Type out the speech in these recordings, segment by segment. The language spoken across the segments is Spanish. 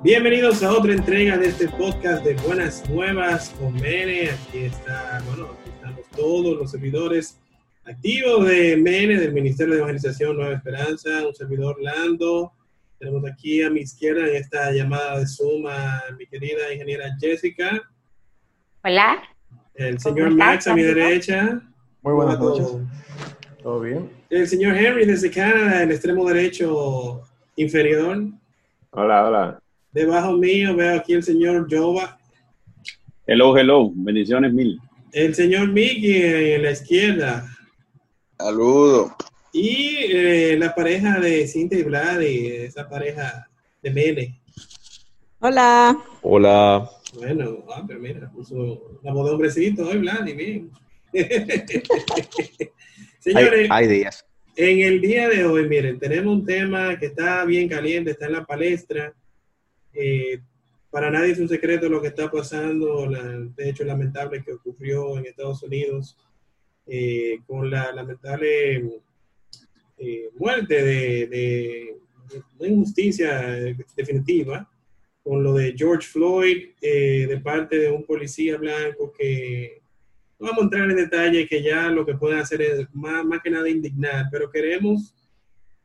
Bienvenidos a otra entrega de este podcast de Buenas Nuevas con Mene. Aquí está, bueno, aquí estamos todos los servidores activos de Mene, del Ministerio de Evangelización Nueva Esperanza, un servidor Lando. Tenemos aquí a mi izquierda en esta llamada de Zoom a mi querida ingeniera Jessica. Hola. El señor Max a mi derecha. Muy buenas noches. ¿Todo bien? El señor Henry desde Canadá, el extremo derecho inferior. Hola, hola. Debajo mío veo aquí el señor Jova. Hello, hello. Bendiciones mil. El señor Mickey en la izquierda. Saludo. Y eh, la pareja de Cintia y Vladi, esa pareja de Mene. Hola. Hola. Bueno, ah, pero mira, puso la voz de hombrecito hoy, Vladi, bien. Señores, Hay, hay días. en el día de hoy, miren, tenemos un tema que está bien caliente, está en la palestra. Eh, para nadie es un secreto lo que está pasando, la, de hecho lamentable que ocurrió en Estados Unidos eh, con la lamentable eh, muerte de, de, de una injusticia definitiva, con lo de George Floyd eh, de parte de un policía blanco que no vamos a entrar en detalle, que ya lo que pueden hacer es más, más que nada indignar, pero queremos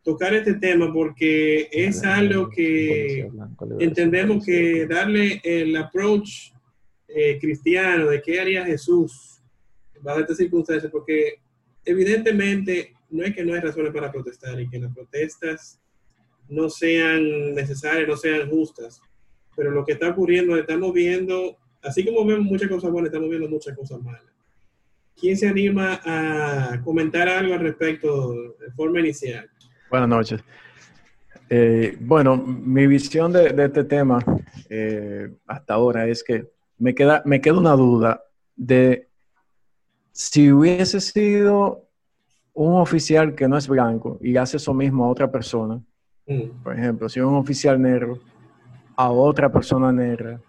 tocar este tema porque es algo que entendemos que darle el approach eh, cristiano de qué haría Jesús bajo estas circunstancias, porque evidentemente no es que no hay razones para protestar y que las protestas no sean necesarias, no sean justas, pero lo que está ocurriendo, estamos viendo, así como vemos muchas cosas buenas, estamos viendo muchas cosas malas. ¿Quién se anima a comentar algo al respecto de forma inicial? Buenas noches. Eh, bueno, mi visión de, este tema eh, hasta ahora es que me queda, me queda una duda de si hubiese sido un oficial que no es blanco y hace eso mismo a otra persona, Mm, por ejemplo, si un oficial negro a otra persona negra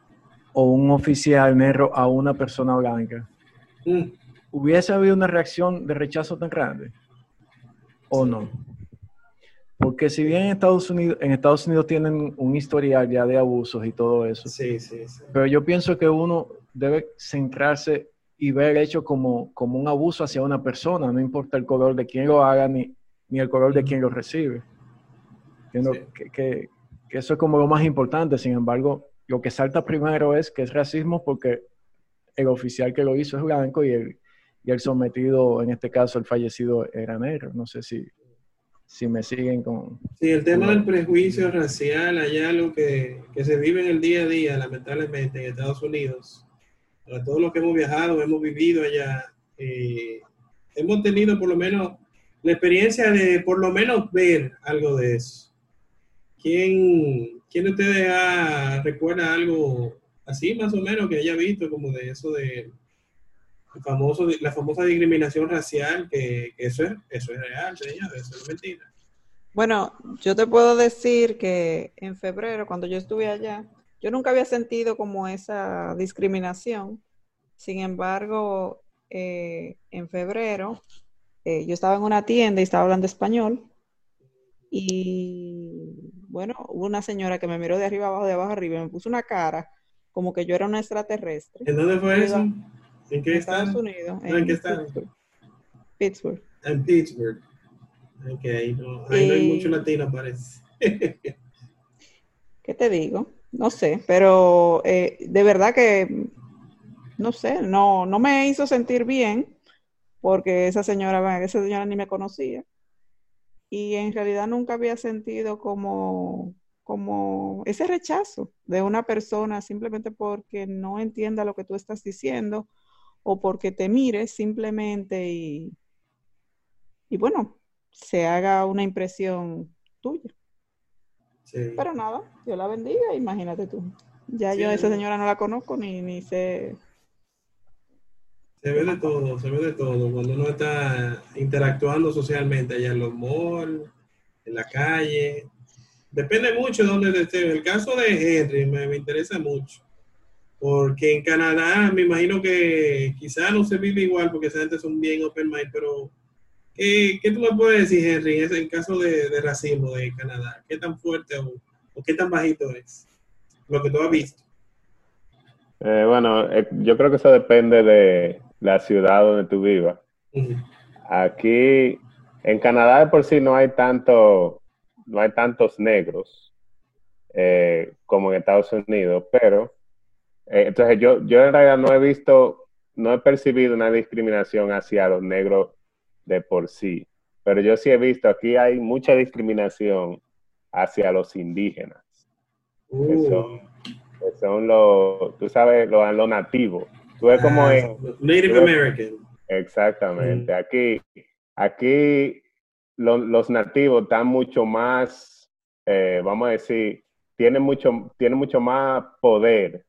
o un oficial negro a una persona blanca, mm. ¿hubiese habido una reacción de rechazo tan grande? ¿O no? Porque si bien en Estados Unidos, en Estados Unidos tienen un historial ya de abusos y todo eso, Sí, sí, sí. pero yo pienso que uno debe centrarse y ver hecho como, como un abuso hacia una persona, no importa el color de quien lo haga ni, ni el color de quien lo recibe. Entiendo Sí. que, que- que eso es como lo más importante, sin embargo, lo que salta primero es que es racismo porque el oficial que lo hizo es blanco y el, y el sometido, en este caso el fallecido, era negro. No sé si, si me siguen con... Sí, el tema del prejuicio racial, hay algo que, que se vive en el día a día, lamentablemente, en Estados Unidos. Para todos los que hemos viajado, hemos vivido allá, eh, hemos tenido por lo menos la experiencia de por lo menos ver algo de eso. ¿Quién, quién de ustedes ha- recuerda algo así, más o menos, que haya visto como de eso de famoso, la famosa discriminación racial, que, que eso, es, eso es real, señor, eso es mentira. Bueno, yo te puedo decir que en febrero, cuando yo estuve allá, yo nunca había sentido como esa discriminación. Sin embargo, eh, en febrero, eh, yo estaba en una tienda y estaba hablando español. Y bueno, hubo una señora que me miró de arriba abajo, de abajo arriba, y me puso una cara como que yo era una extraterrestre. ¿En dónde fue eso? En ¿En qué Estados estado? Unidos, No, ¿en qué estado? Pittsburgh. Pittsburgh. En Pittsburgh. Ok, ahí no, ahí no hay mucho latino, parece. ¿Qué te digo? No sé, pero eh, de verdad que, no sé, no, no me hizo sentir bien porque esa señora, esa señora ni me conocía. Y en realidad nunca había sentido como, como ese rechazo de una persona simplemente porque no entienda lo que tú estás diciendo o porque te mire simplemente y, y bueno, se haga una impresión tuya. Sí. Pero nada, Dios la bendiga, imagínate tú. Ya Sí, yo a esa señora no la conozco ni, ni sé. Se ve de todo, se ve de todo. Cuando uno está interactuando socialmente allá en los malls, en la calle. Depende mucho de dónde esté. En el caso de Henry me, me interesa mucho. Porque en Canadá me imagino que quizá no se vive igual porque esa gente son bien open mind, pero ¿qué, qué tú me puedes decir, Henry, en ese caso de, de racismo de Canadá? ¿Qué tan fuerte o, o, qué tan bajito es? Lo que tú has visto. Eh, bueno, eh, yo creo que eso depende de la ciudad donde tú vivas. Uh -huh. Aquí en Canadá de por sí no hay tanto, no hay tantos negros eh, como en Estados Unidos, pero entonces yo, yo en realidad no he visto, no he percibido una discriminación hacia los negros de por sí, pero yo sí he visto aquí hay mucha discriminación hacia los indígenas, uh. que, son, que son los, tú sabes, los, los nativos. Tú ves como ah, en, Native American. Exactamente. Mm. Aquí, aquí lo, los nativos están mucho más, eh, vamos a decir, tienen mucho, tienen mucho más poder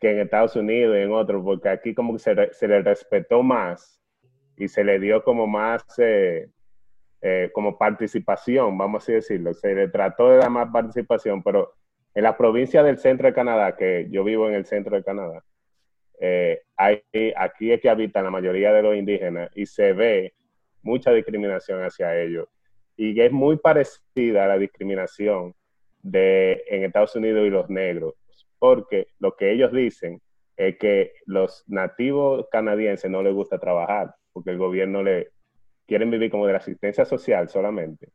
que en Estados Unidos y en otros, porque aquí como que se, se le respetó más y se le dio como más, eh, eh, como participación, vamos a decirlo. Se le trató de dar más participación, pero en la provincia del centro de Canadá, que yo vivo en el centro de Canadá, eh, hay, aquí es que habitan la mayoría de los indígenas y se ve mucha discriminación hacia ellos. Y es muy parecida a la discriminación de, en Estados Unidos y los negros, porque lo que ellos dicen es que los nativos canadienses no les gusta trabajar, porque el gobierno le quieren vivir como de la asistencia social solamente.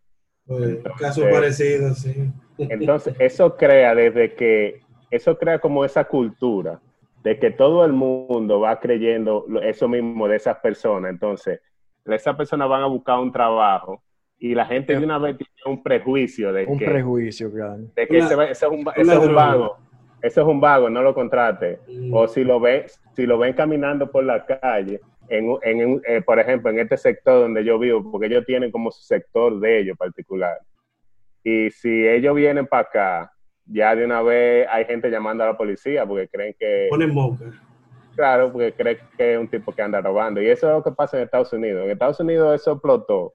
Pues, entonces, caso parecido, sí. Entonces, eso crea desde que, eso crea como esa cultura de que todo el mundo va creyendo eso mismo de esas personas. Entonces, esas personas van a buscar un trabajo y la gente de una vez tiene un prejuicio de un que, prejuicio, claro. de que ese, ese, es un, ese es un vago, ese es un vago, no lo contrate. Mm. O si lo ven, si lo ven caminando por la calle, en, en, eh, por ejemplo, en este sector donde yo vivo, porque ellos tienen como su sector de ellos particular. Y si ellos vienen para acá, ya de una vez hay gente llamando a la policía porque creen que... Ponen boca. Claro, porque creen que es un tipo que anda robando. Y eso es lo que pasa en Estados Unidos. En Estados Unidos eso explotó.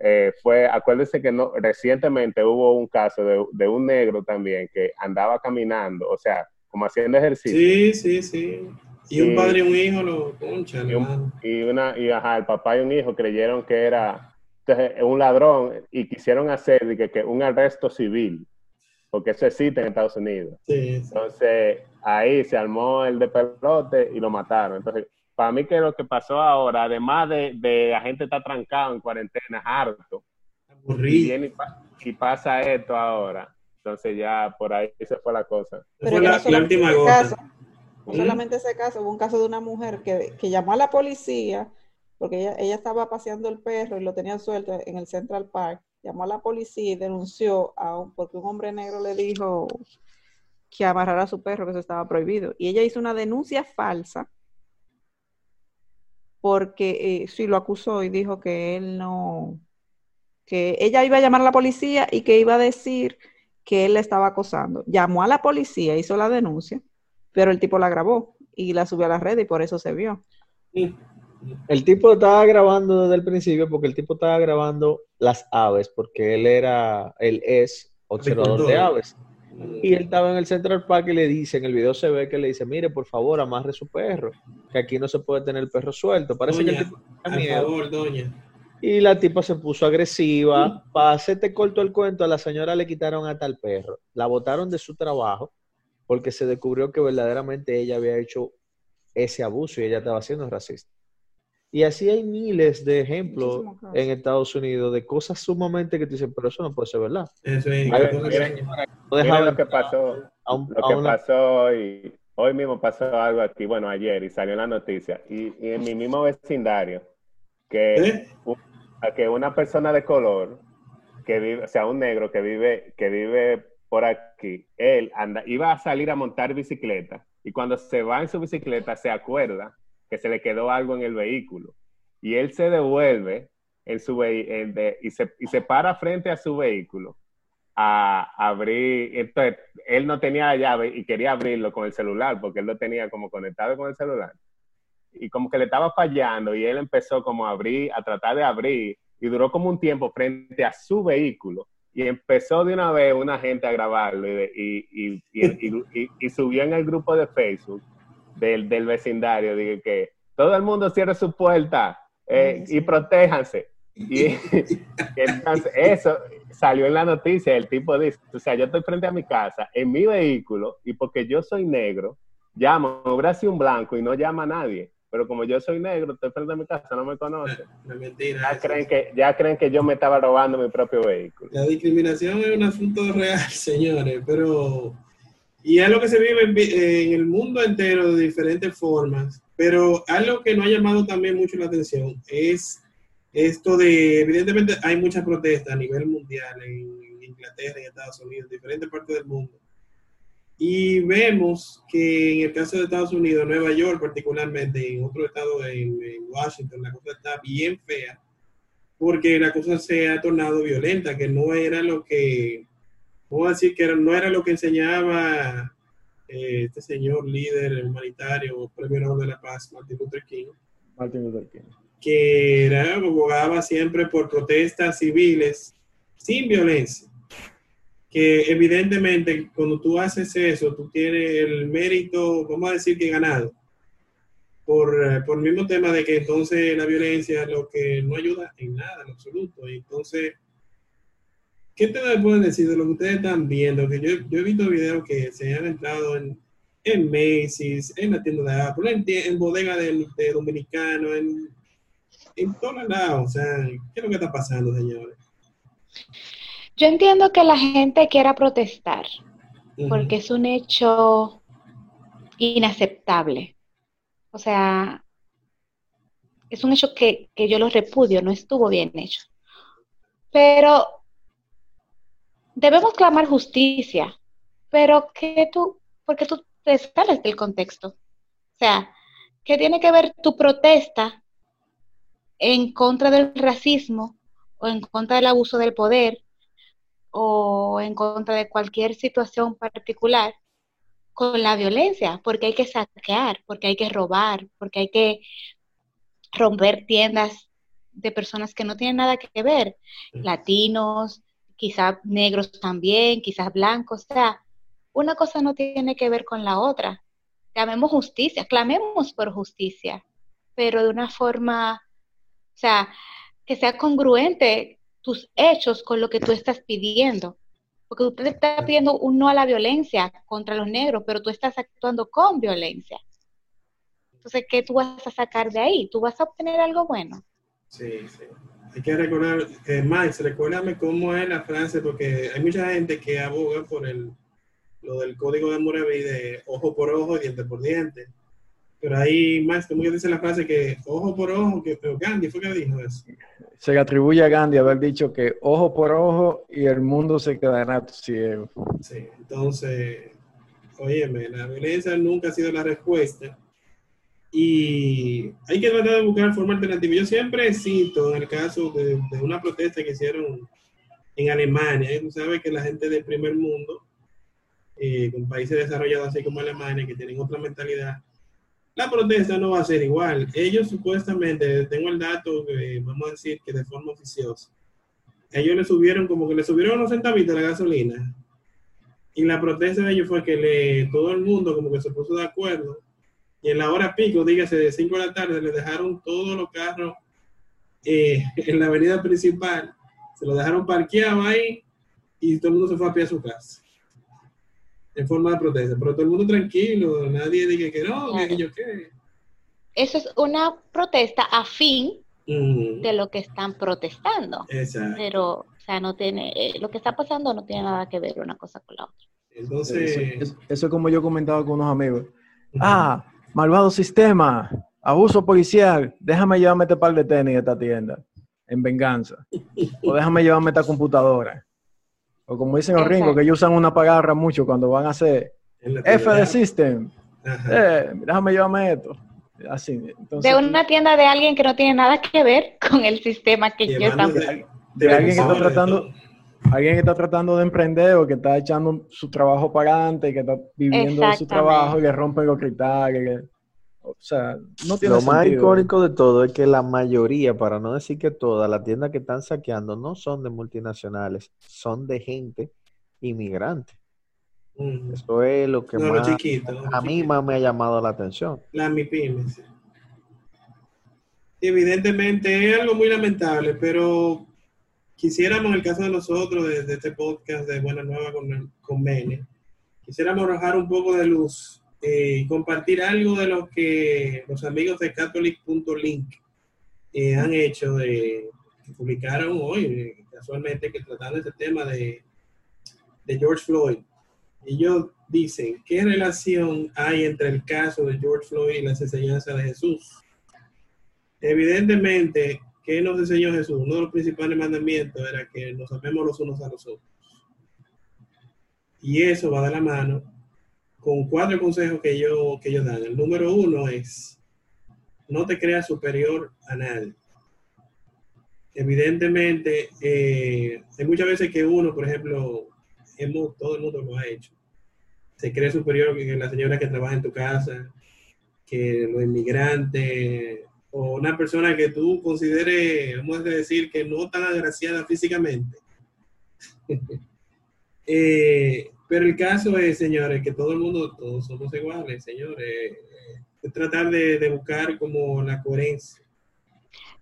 Eh, fue, acuérdense que no, recientemente hubo un caso de, de, un negro también que andaba caminando, o sea, como haciendo ejercicio. Sí, sí, sí. Y, un padre y un hijo lo ponchan. Y, un, y, una, y ajá, el papá y un hijo creyeron que era entonces, un ladrón y quisieron hacer que, que un arresto civil porque eso existe en Estados Unidos. Sí, sí. Entonces, ahí se armó el de pelote y lo mataron. Entonces, para mí que lo que pasó ahora, además de, de la gente está trancado en cuarentena, harto, y, viene y, y, pasa esto ahora, entonces ya por ahí se fue la cosa. Pero fue la, no la última gota. No solamente ese caso, hubo un caso de una mujer que, que llamó a la policía porque ella, ella estaba paseando el perro y lo tenía suelto en el Central Park llamó a la policía y denunció a un, porque un hombre negro le dijo que amarrara a su perro, que eso estaba prohibido. Y ella hizo una denuncia falsa porque eh, sí lo acusó y dijo que él no, que ella iba a llamar a la policía y que iba a decir que él la estaba acosando. Llamó a la policía, hizo la denuncia, pero el tipo la grabó y la subió a la red y por eso se vio. Sí. El tipo estaba grabando desde el principio porque el tipo estaba grabando las aves, porque él era, él es observador de aves. Y él estaba en el Central Park y le dice, en el video se ve que le dice, mire, por favor, amarre su perro, que aquí no se puede tener el perro suelto. Parece doña, que el tipo favor, doña. Y la tipa se puso agresiva. Sí. Para hacerte corto el cuento, a la señora le quitaron hasta el perro. La botaron de su trabajo porque se descubrió que verdaderamente ella había hecho ese abuso y ella estaba siendo racista. Y así hay miles de ejemplos en Estados Unidos de cosas sumamente que te dicen, pero eso no puede ser verdad. Eso es. Ver, miren, miren lo que pasó. A un, lo que una... pasó y hoy mismo pasó algo aquí, bueno, ayer, y salió en la noticia. Y, y en mi mismo vecindario, que, ¿Eh? un, que una persona de color, que vive, o sea, un negro que vive, que vive por aquí, él anda, iba a salir a montar bicicleta. Y cuando se va en su bicicleta, se acuerda que se le quedó algo en el vehículo. Y él se devuelve en su en y, se, y se para frente a su vehículo a, a abrir. Entonces, él no tenía la llave y quería abrirlo con el celular porque él lo tenía como conectado con el celular. Y como que le estaba fallando y él empezó como a abrir, a tratar de abrir y duró como un tiempo frente a su vehículo Y empezó de una vez una gente a grabarlo y, y, y, y, subió en el grupo de Facebook del, del vecindario, dije que todo el mundo cierre su puerta eh, y protéjanse. Y entonces eso salió en la noticia, el tipo dice, o sea, yo estoy frente a mi casa, en mi vehículo, y porque yo soy negro, llamo, hubiera sido un blanco y no llama a nadie. Pero como yo soy negro, estoy frente a mi casa, no me conocen. La mentira. Ya creen, que, ya creen que yo me estaba robando mi propio vehículo. La discriminación es un asunto real, señores, pero... Y es lo que se vive en, vi- en el mundo entero de diferentes formas, pero algo que no ha llamado también mucho la atención es esto de, evidentemente hay muchas protestas a nivel mundial, en Inglaterra, en Estados Unidos, en diferentes partes del mundo. Y vemos que en el caso de Estados Unidos, Nueva York particularmente, en otro estado, en, en Washington, la cosa está bien fea, porque la cosa se ha tornado violenta, que no era lo que, vamos a decir que era- no era lo que enseñaba eh, este señor líder humanitario, premio Nobel de la Paz, Martin Luther King, Martin Luther King. que era, abogaba siempre por protestas civiles sin violencia. Que evidentemente cuando tú haces eso, tú tienes el mérito, vamos a decir que ganado, por, eh, por el mismo tema de que entonces la violencia lo que no ayuda en nada, en absoluto. Entonces, ¿qué ustedes pueden decir de lo que ustedes están viendo? Que yo, yo he visto videos que se han entrado en, en Macy's, en la tienda de Apple, en bodega de, de dominicano, en, en todos lados. O sea, ¿qué es lo que está pasando, señores? Yo entiendo que la gente quiera protestar porque es un hecho inaceptable. O sea, es un hecho que, que yo lo repudio, no estuvo bien hecho. Pero debemos clamar justicia. Pero que tú, porque tú te sales del contexto. O sea, ¿qué tiene que ver tu protesta en contra del racismo o en contra del abuso del poder o en contra de cualquier situación particular con la violencia, porque hay que saquear, porque hay que robar, porque hay que romper tiendas de personas que no tienen nada que ver, latinos, quizás negros también, quizás blancos, o sea, una cosa no tiene que ver con la otra. Llamemos justicia, clamemos por justicia, pero de una forma, o sea, que sea congruente tus hechos con lo que tú estás pidiendo. Porque usted está pidiendo un no a la violencia contra los negros, pero tú estás actuando con violencia. Entonces, ¿qué tú vas a sacar de ahí? ¿Tú vas a obtener algo bueno? Sí, sí. Hay que recordar, eh, Max, recuérdame cómo es la frase, porque hay mucha gente que aboga por el, lo del código de Murabi de ojo por ojo y diente por diente. Pero ahí, Max, ¿cómo que dice la frase que ojo por ojo? Que, pero Gandhi fue que dijo eso. Se le atribuye a Gandhi haber dicho que ojo por ojo y el mundo se quedará ciego. Sí, entonces, óyeme, la violencia nunca ha sido la respuesta. Y hay que tratar de buscar forma alternativa. Yo siempre cito en el caso de, de una protesta que hicieron en Alemania. Y tú sabes que la gente del primer mundo, eh, con países desarrollados así como Alemania, que tienen otra mentalidad, la protesta no va a ser igual. Ellos supuestamente, tengo el dato, que vamos a decir que de forma oficiosa, ellos le subieron como que le subieron unos centavitos a la gasolina. Y la protesta de ellos fue que le, todo el mundo como que se puso de acuerdo. Y en la hora pico, dígase de 5 de la tarde, le dejaron todos los carros eh, en la avenida principal. Se lo dejaron parqueado ahí y todo el mundo se fue a pie a su casa. En forma de protesta. Pero todo el mundo tranquilo, nadie dice que no, que yo qué. Eso es una protesta a fin Mm, de lo que están protestando. exacto. Pero, o sea, no tiene, eh, lo que está pasando no tiene nada que ver una cosa con la otra. Entonces, Eso, es- eso es como yo comentaba con unos amigos. Ah, malvado sistema, abuso policial, déjame llevarme este par de tenis de esta tienda en venganza. O déjame llevarme esta computadora. O como dicen los Exacto. ringos, que ellos usan una pagarra mucho cuando van a hacer F de System, eh, déjame llevarme esto. Así. Entonces, De una tienda de alguien que no tiene nada que ver con el sistema que ellos Llevando están... de- de alguien que está tratando, alguien que está tratando de emprender o que está echando su trabajo para adelante, que está viviendo de su trabajo y le rompen los cristales. Que- O sea, no tiene Lo más sentido. icónico de todo es que la mayoría, para no decir que todas, las tiendas que están saqueando no son de multinacionales, son de gente inmigrante. Ujú. Eso es lo que No, más, a mí más me ha llamado la atención. La MIPYME, sí. Evidentemente es algo muy lamentable, pero quisiéramos, en el caso de nosotros, de, de este podcast de Buena Nueva con, con Mene, quisiéramos arrojar un poco de luz eh, compartir algo de lo que los amigos de Catholic.link eh, han hecho, de, que publicaron hoy, eh, casualmente, que trataron este tema de, de George Floyd. Ellos dicen, ¿qué relación hay entre el caso de George Floyd y las enseñanzas de Jesús? Evidentemente, ¿qué nos enseñó Jesús? Uno de los principales mandamientos era que nos amemos los unos a los otros. Y eso va de la mano con cuatro consejos que ellos, que ellos dan. El número uno es, no te creas superior a nadie. Evidentemente, eh, hay muchas veces que uno, por ejemplo, hemos, todo el mundo lo ha hecho. Se cree superior que la señora que trabaja en tu casa, que los inmigrantes, o una persona que tú consideres, vamos a decir, que no tan agraciada físicamente. Eh, pero el caso es, señores, que todo el mundo, todos somos iguales, señores. Eh, Es tratar de, de buscar como la coherencia.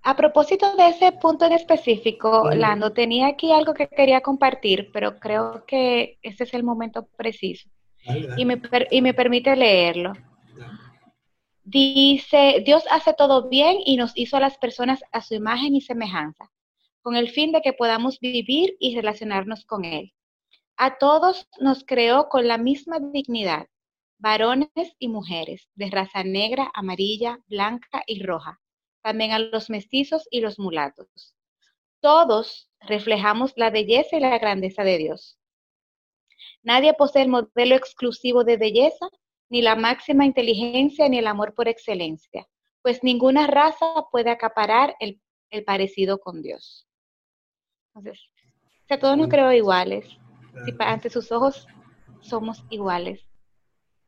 A propósito de ese punto en específico. Lando, tenía aquí algo que quería compartir, pero creo que ese es el momento preciso. Y me, y me permite leerlo. Dice, Dios hace todo bien y nos hizo a las personas a su imagen y semejanza, con el fin de que podamos vivir y relacionarnos con Él. A todos nos creó con la misma dignidad, varones y mujeres, de raza negra, amarilla, blanca y roja, también a los mestizos y los mulatos. Todos reflejamos la belleza y la grandeza de Dios. Nadie posee el modelo exclusivo de belleza, ni la máxima inteligencia, ni el amor por excelencia, pues ninguna raza puede acaparar el, el parecido con Dios. Entonces, o sea, todos nos creó iguales. Si ante sus ojos somos iguales,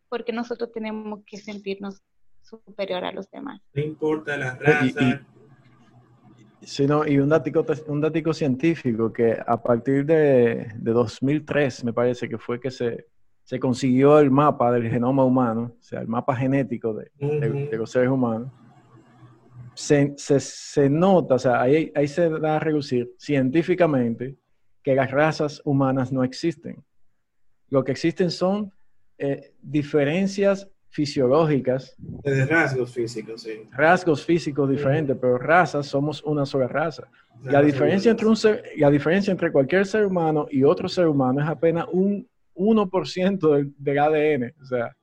porque nosotros tenemos que sentirnos superior a los demás. No importa la Y- raza. Sino, y un datico, un datico científico que a partir de, de 2003, me parece que fue que se, se consiguió el mapa del genoma humano, o sea, el mapa genético de, de- Ujú. de los seres humanos, se, se- se nota, o sea, ahí, ahí se da a reducir científicamente que las razas humanas no existen. Lo que existen son eh, diferencias fisiológicas De rasgos físicos, sí. rasgos físicos diferentes, pero razas somos una sola raza. La diferencia, entre un ser, la diferencia entre cualquier ser humano y otro ser humano es apenas un 1% del, del ADN. O sea,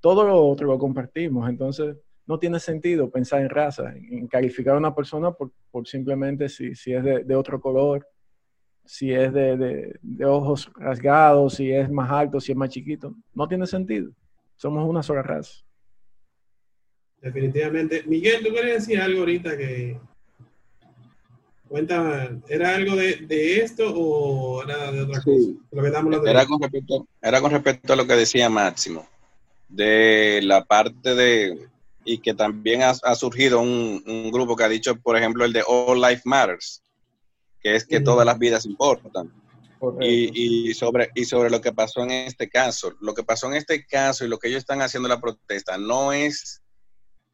todo lo otro lo compartimos. Entonces, no tiene sentido pensar en raza, en calificar a una persona por, por simplemente si, si es de, de otro color, si es de, de- de ojos rasgados, si es más alto, si es más chiquito. No tiene sentido. Somos una sola raza. Definitivamente. Miguel, tú querías decir algo ahorita que. Cuenta, ¿era algo de, de esto o era de otra cosa? Sí. Lo que estamos hablando Era con, respecto, era con respecto a lo que decía Máximo, de la parte de, y que también ha, ha surgido un, un grupo que ha dicho, por ejemplo, el de All Life Matters, que es que todas las vidas importan. Y, y sobre, y sobre lo que pasó en este caso. Lo que pasó en este caso y lo que ellos están haciendo en la protesta no es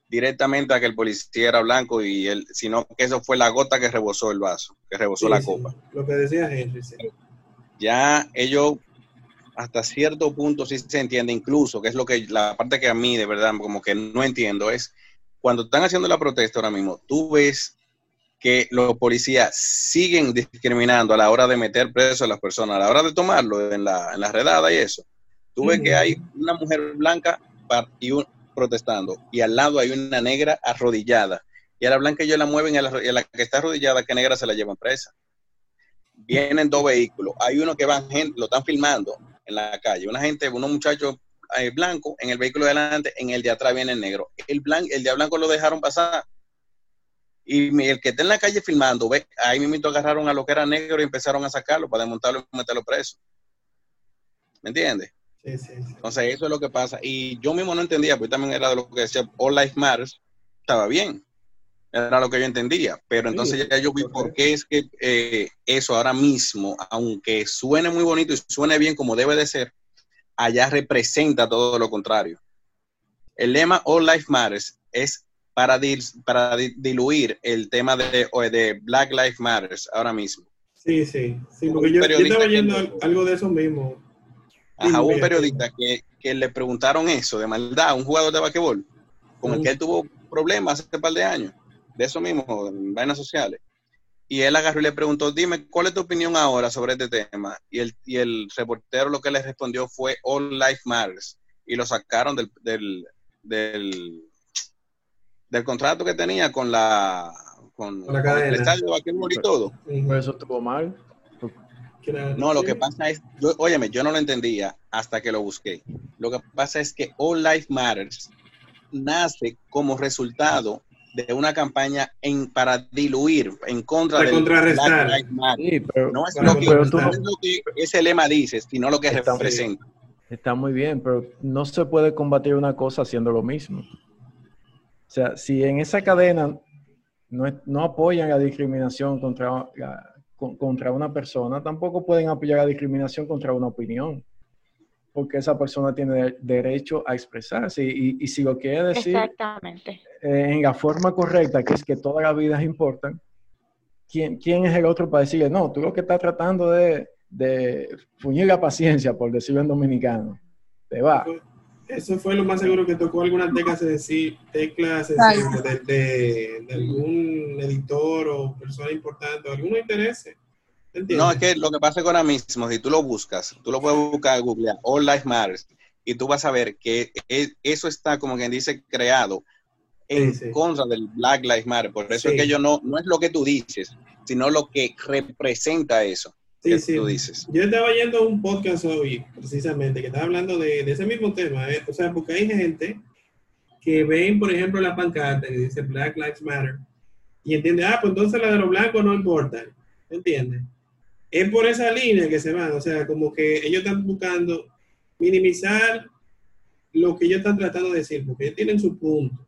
directamente a que el policía era blanco, y él, sino que eso fue la gota que rebosó el vaso, que rebosó Sí, la sí, copa. Lo que decía Henry, sí. Ya ellos, hasta cierto punto, sí se entiende, incluso, que es lo que la parte que a mí de verdad como que no entiendo, es cuando están haciendo la protesta ahora mismo, tú ves que los policías siguen discriminando a la hora de meter preso a las personas, a la hora de tomarlo en la, en la redada y eso. Ujú. que hay una mujer blanca y un, protestando y al lado hay una negra arrodillada y a la blanca ellos la mueven y a la, y a la que está arrodillada, que negra se la llevan presa. Vienen dos vehículos, hay uno que van, gente, lo están filmando en la calle, una gente, unos muchachos eh, blancos en el vehículo de adelante, en el de atrás viene el negro. El, blan, el de blanco lo dejaron pasar y el que está en la calle filmando, ve, ahí mismo agarraron a lo que era negro y empezaron a sacarlo para desmontarlo y meterlo preso. ¿Me entiendes? Sí, sí, sí. Entonces, eso es lo que pasa. Y yo mismo no entendía, porque también era de lo que decía All Life Matters, estaba bien. Era lo que yo entendía. Pero entonces ya yo vi por qué es que eh, eso ahora mismo, aunque suene muy bonito y suene bien como debe de ser, allá representa todo lo contrario. El lema All Life Matters es para, dil- para di- diluir el tema de, de Black Lives Matters ahora mismo. Sí, sí, sí, porque yo, estaba que- al- algo de eso mismo. Ajá, hubo un periodista que, que le preguntaron eso de maldad a un jugador de basquetbol con el que él tuvo problemas hace un par de años, de eso mismo, en vainas sociales. Y él agarró y le preguntó, dime, ¿cuál es tu opinión ahora sobre este tema? Y el, y el reportero lo que le respondió fue All Life Matters. Y lo sacaron del, del, del, del contrato que tenía con la con, Con la con el estadio de y todo. Ujú. Por eso estuvo mal. No, lo que pasa es, yo, óyeme, yo no lo entendía hasta que lo busqué. Lo que pasa es que All Life Matters nace como resultado de una campaña en, para diluir en contra del contrarrestar. Black Lives Matter. Sí, pero, No es, Para lo que, pero no es lo que ese lema dice, sino lo que Está- representa. Está muy bien, pero no se puede combatir una cosa haciendo lo mismo. O sea, si en esa cadena no, apoyan la discriminación contra, la- con- contra una persona, tampoco pueden apoyar la discriminación contra una opinión, porque esa persona tiene de- derecho a expresarse y, y si lo quiere decir Exactamente. eh, en la forma correcta, que es que todas las vidas importan, ¿quién, quién es el otro para decirle, no, tú lo que estás tratando de, de fuñir la paciencia, por decirlo en dominicano, te va. Eso fue lo más seguro que tocó algunas teclas, sensi- teclas de, de- de algún editor o persona importante, o alguno. ¿Entiendes? No, es que lo que pasa con ahora mismo, si tú lo buscas, tú lo puedes buscar Google, All Life Matters, y tú vas a ver que e- eso está, como quien dice, creado en Sí, sí. contra del Black Lives Matter. Por eso Sí. es que yo no, no es lo que tú dices, sino lo que representa eso Sí, sí. tú dices. Yo estaba oyendo un podcast hoy, precisamente, que estaba hablando de, de ese mismo tema. ¿eh? O sea, porque hay gente que ven, por ejemplo, la pancarta que dice Black Lives Matter y entiende, ah, pues entonces la de los blancos no importa. ¿Entiendes? Es por esa línea que se van. O sea, como que ellos están buscando minimizar lo que ellos están tratando de decir, porque ellos tienen su punto.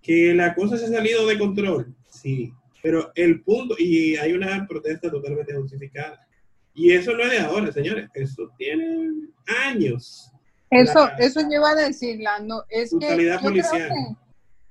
Que la cosa se ha salido de control, sí. Pero el punto, y hay una protesta totalmente justificada. Y eso no es de ahora, señores. Eso tiene años. Eso, La- eso iba a decir, Lando, es que Brutalidad yo creo policial. que,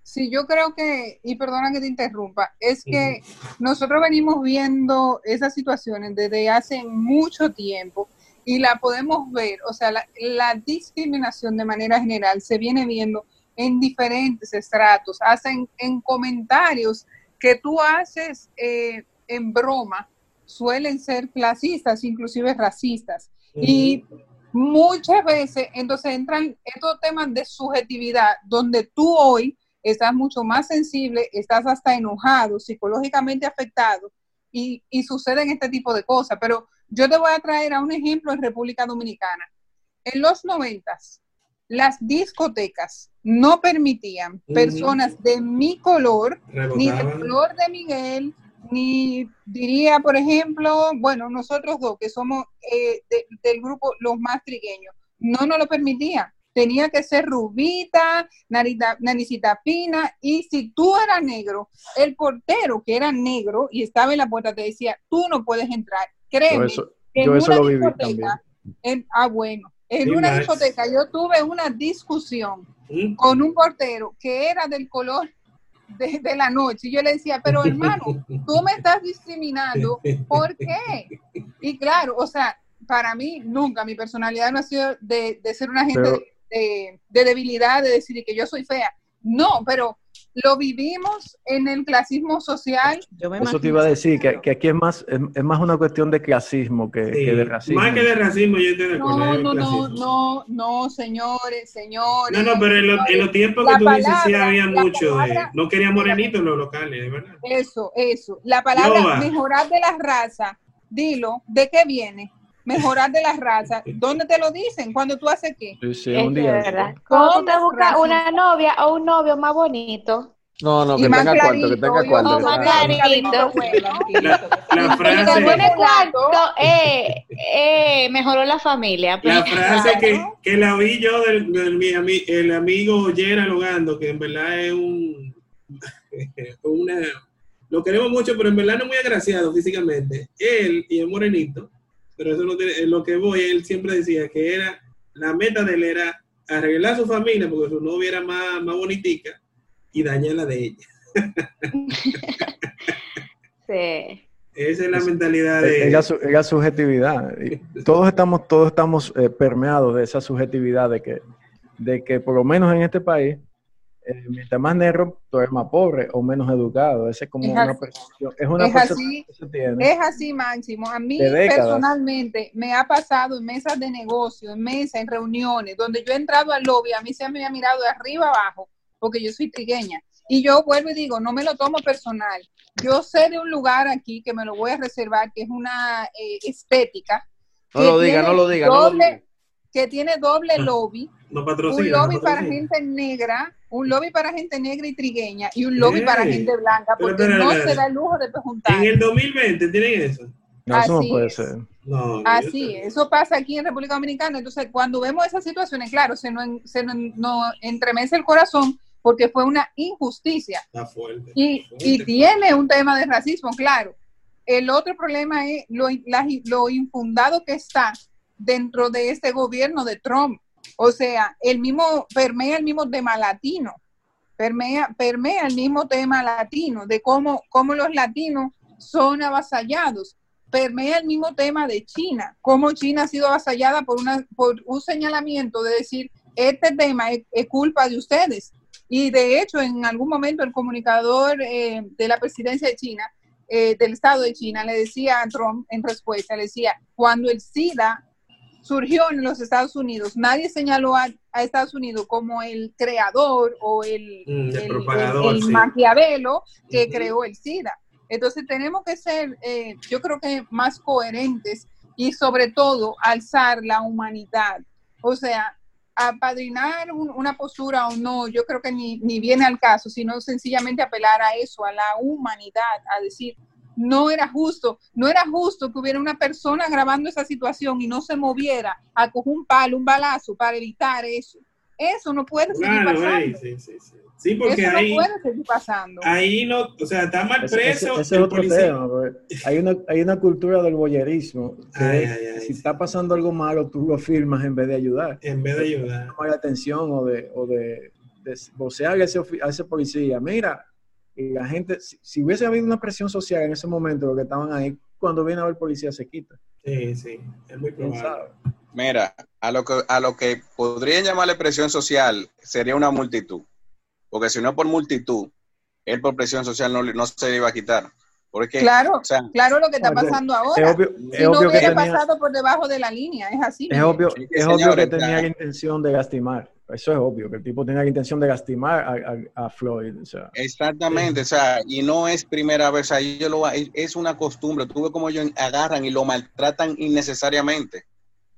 sí, yo creo que, y perdona que te interrumpa, es que nosotros venimos viendo esas situaciones desde hace mucho tiempo y la podemos ver, o sea, la, la discriminación de manera general se viene viendo en diferentes estratos, hacen en comentarios que tú haces eh, en broma, suelen ser clasistas, inclusive racistas. Y muchas veces, entonces entran estos temas de subjetividad, donde tú hoy estás mucho más sensible, estás hasta enojado, psicológicamente afectado, y, y suceden este tipo de cosas. Pero yo te voy a traer a un ejemplo en República Dominicana. En los noventas, las discotecas no permitían personas de mi color ni del color de Miguel, ni diría, por ejemplo, bueno, nosotros dos, que somos eh, de- del grupo los más trigueños, no nos lo permitía. Tenía que ser rubita, narita, naricita fina, y si tú eras negro, el portero que era negro y estaba en la puerta te decía, tú no puedes entrar. Créeme, eso, en una discoteca, en- ah, bueno, en Sí, una discoteca yo tuve una discusión Mm. con un portero que era del color de, de la noche. Y yo le decía, pero hermano, tú me estás discriminando, ¿por qué? Y claro, o sea, para mí nunca, mi personalidad no ha sido de, de ser una gente Pero- de, de- de debilidad, de decir que yo soy fea. No, pero lo vivimos en el clasismo social. Yo me Eso te iba a decir, que, que aquí es más, es, es más una cuestión de clasismo que, Sí. que de racismo. Más que de racismo, yo estoy de acuerdo. No, no, no, no, no, señores, señores. No, no, pero en, lo- en los tiempos que tú dices sí había mucho de... No querían morenitos en los locales, de verdad. Eso, eso. La palabra Loba. mejorar de la raza, dilo, ¿de qué viene? Mejorar de la raza. ¿Dónde te lo dicen? Cuando tú haces qué? Sí, sí, Es un de día. verdad. Cuando tú te ¿Cómo buscas una novia o un novio más bonito, No, no, que tenga cuarto, que tenga cuarto. más clarito. La, la Si frase, cuarto, eh, eh, mejoró la familia. la pero- frase que, que la vi yo del, del- mi ami- el amigo Gerald Logando, que en verdad es un una lo queremos mucho, pero en verdad no es muy agraciado físicamente. Él y el morenito, pero eso no tiene, en lo que voy, él siempre decía que era la meta de él era arreglar su familia porque su novia era más, más bonitica y dañar la de ella. Sí. Esa es la mentalidad Es, de es la, es la subjetividad. Y todos estamos, todos estamos eh, permeados de esa subjetividad de que, de que por lo menos en este país, eh, mientras más negro, tú eres más pobre o menos educado. Esa es como Es una percepción. Es una Es percepción así. que se tiene. Es así, Máximo. A mí personalmente me ha pasado en mesas de negocio, en mesas, en reuniones, donde yo he entrado al lobby, a mí se me ha mirado de arriba abajo, porque yo soy trigueña. Y yo vuelvo y digo, no me lo tomo personal. Yo sé de un lugar aquí que me lo voy a reservar, que es una eh, estética. No lo diga, tiene no lo diga, no lo diga. Que tiene doble lobby, no un lobby no para gente negra, un lobby para gente negra y trigueña, y un lobby para gente blanca, porque no se da el lujo de preguntar. En el 2020 tienen eso. No, eso no puede es. ser. No, Así, es, eso pasa aquí en República Dominicana. Entonces, cuando vemos esas situaciones, claro, se nos, se nos, nos entremece el corazón porque fue una injusticia Está fuerte. y, fuerte. y tiene un tema de racismo, claro. El otro problema es lo, la- lo infundado que está dentro de este gobierno de Trump. O sea, el mismo, permea el mismo tema latino, permea, permea el mismo tema latino, de cómo, cómo los latinos son avasallados, permea el mismo tema de China, cómo China ha sido avasallada por, una, por un señalamiento de decir, este tema es, es culpa de ustedes. Y de hecho, en algún momento el comunicador eh, de la presidencia de China, eh, del Estado de China, le decía a Trump en respuesta, le decía, cuando el SIDA surgió en los Estados Unidos, nadie señaló a, a Estados Unidos como el creador o el, Mm, el el- propagador, el sí. Maquiavelo que creó el SIDA. Entonces tenemos que ser, eh, yo creo que más coherentes y sobre todo alzar la humanidad. O sea, apadrinar un- una postura o no, yo creo que ni, ni viene al caso, sino sencillamente apelar a eso, a la humanidad, a decir, no era justo, no era justo que hubiera una persona grabando esa situación y no se moviera a coger un palo, un balazo para evitar eso. Eso no puede seguir Claro, pasando. ey, sí, sí, sí. Sí, porque eso ahí, no puede seguir pasando. ahí no, o sea, está mal Ese, preso. ese- ese es el otro policía. tema. Hay una, hay una cultura del boyerismo. Que Ay, es, ay, ay, si sí. está pasando algo malo, tú lo firmas en vez de ayudar. En vez de ayudar. llamar la atención o de, o de, de vocear a ese, ofi- a ese policía. Mira, y la gente, si, si hubiese habido una presión social en ese momento, los que estaban ahí, cuando viene a ver policía se quita. Sí, sí, es muy ¿Quién probable. Mira, a lo que a lo que podrían llamarle presión social sería una multitud. Porque si no es por multitud, él por presión social no, se le iba a quitar. Porque, Claro, o sea, claro lo que está pasando Es ahora. obvio, Si es no obvio que hubiera tenía, pasado por debajo de la línea, es así. es obvio, es obvio que tenía la intención de lastimar. Eso es obvio, que el tipo tenía la intención de lastimar a, a- Floyd. Exactamente, o sea, y no es primera vez, o sea, ellos lo, es una costumbre. Tú ves cómo ellos agarran y lo maltratan innecesariamente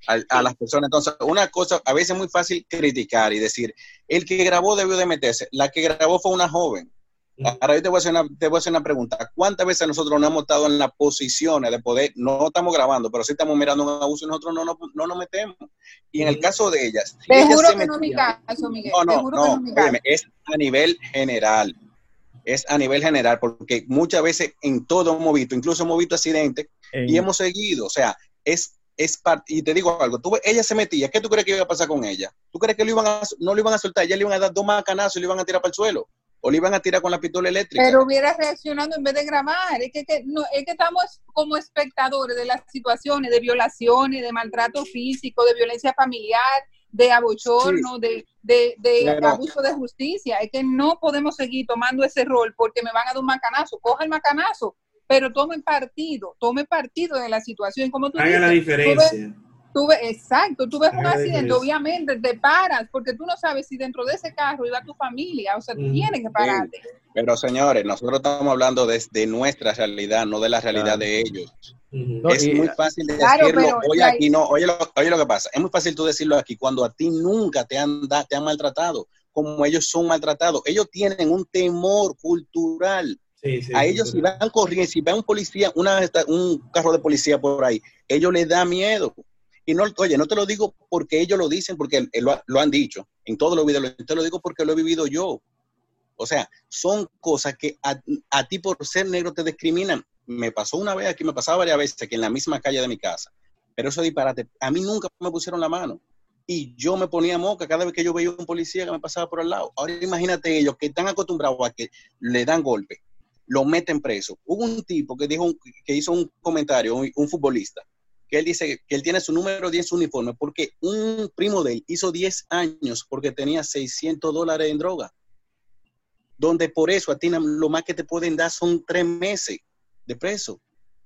a, a las personas. Entonces, una cosa, a veces es muy fácil criticar y decir, el que grabó debió de meterse. La que grabó fue una joven. Ahora yo te voy, a hacer una, te voy a hacer una pregunta. ¿Cuántas veces nosotros no hemos estado en las posiciones de poder, no estamos grabando, pero sí estamos mirando un abuso y nosotros no, no, no nos metemos? Y en el caso de ellas, Te ellas juro que no es mi metían- caso, Miguel. no, Te no, juro que no no, es mi caso. óyeme, es a nivel general. Es a nivel general, porque muchas veces en todo hemos visto, incluso hemos visto accidentes en- y hemos seguido. O sea, es, es parte. Y te digo algo, tú, ves, ella se metía, ¿qué tú crees que iba a pasar con ella? ¿Tú crees que lo iban a, no lo iban a soltar? Ya le iban a dar dos macanazos y le iban a tirar para el suelo. O le iban a tirar con la pistola eléctrica. Pero hubiera reaccionado en vez de grabar. Es que, que- no, es que estamos como espectadores de las situaciones de violaciones, de maltrato físico, de violencia familiar, de abochorno, de, de, de Claro. abuso de justicia. Es que no podemos seguir tomando ese rol porque me van a dar un macanazo. Coja el macanazo, pero tome partido, tome partido de la situación. Como tú Haga la dices, tú ves- diferencia. Tú ves, exacto, tú ves un accidente, obviamente te paras, porque tú no sabes si dentro de ese carro iba tu familia, o sea, Ujú. tienes que pararte. Pero señores, nosotros estamos hablando de, de nuestra realidad, no de la realidad Claro. de ellos. No, es y- muy fácil de Claro, decirlo pero hoy la- aquí, no, oye lo, oye lo que pasa, es muy fácil tú decirlo aquí cuando a ti nunca te han, da- te han maltratado, como ellos son maltratados. Ellos tienen un temor cultural. Sí, sí, A ellos sí. si van corriendo, si va un policía, una, un carro de policía por ahí, ellos les da miedo. Y no, oye, no te lo digo porque ellos lo dicen, porque lo, han dicho en todos los videos, te lo digo porque lo he vivido yo. O sea, son cosas que a, ti por ser negro te discriminan. Me pasó una vez aquí, me pasaba varias veces aquí en la misma calle de mi casa. Pero eso es disparate. A mí nunca me pusieron la mano. Y yo me ponía moca cada vez que yo veía un policía que me pasaba por al lado. Ahora imagínate ellos que están acostumbrados a que le dan golpe, lo meten preso. Hubo un tipo que dijo, que hizo un comentario, un futbolista, que él dice que él tiene su número 10 en su uniforme porque un primo de él hizo 10 años porque tenía 600 dólares en droga. Donde por eso a ti lo más que te pueden dar son tres meses de preso.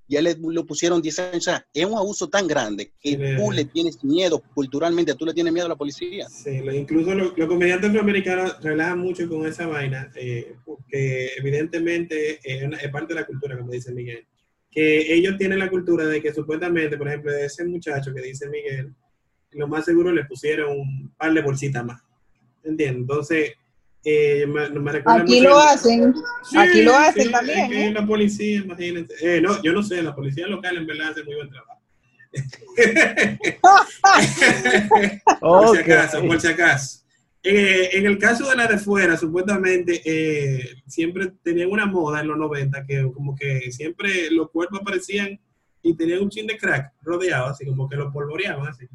Ya le lo pusieron 10 años. O sea, es un abuso tan grande que Sí, tú le- tienes miedo culturalmente, tú le tienes miedo a la policía. Sí, lo- incluso lo- los comediantes afroamericanos relajan mucho con esa vaina, eh, porque evidentemente es, una- es parte de la cultura, como dice Miguel. Que ellos tienen la cultura de que supuestamente, por ejemplo, ese muchacho que dice Miguel, lo más seguro le pusieron un par de bolsitas más. ¿Entiendes? Entonces, eh, me, me Aquí lo hacen, Sí, aquí lo hacen sí, también. es que ¿eh? la policía, imagínense. Eh, no, yo no sé, la policía local en verdad hace muy buen trabajo. por si Ok. acaso, por si acaso. Eh, en el caso de la de fuera, supuestamente eh, siempre tenían una moda en los 90 que como que siempre los cuerpos aparecían y tenían un chin de crack rodeado, así como que lo polvoreaban así.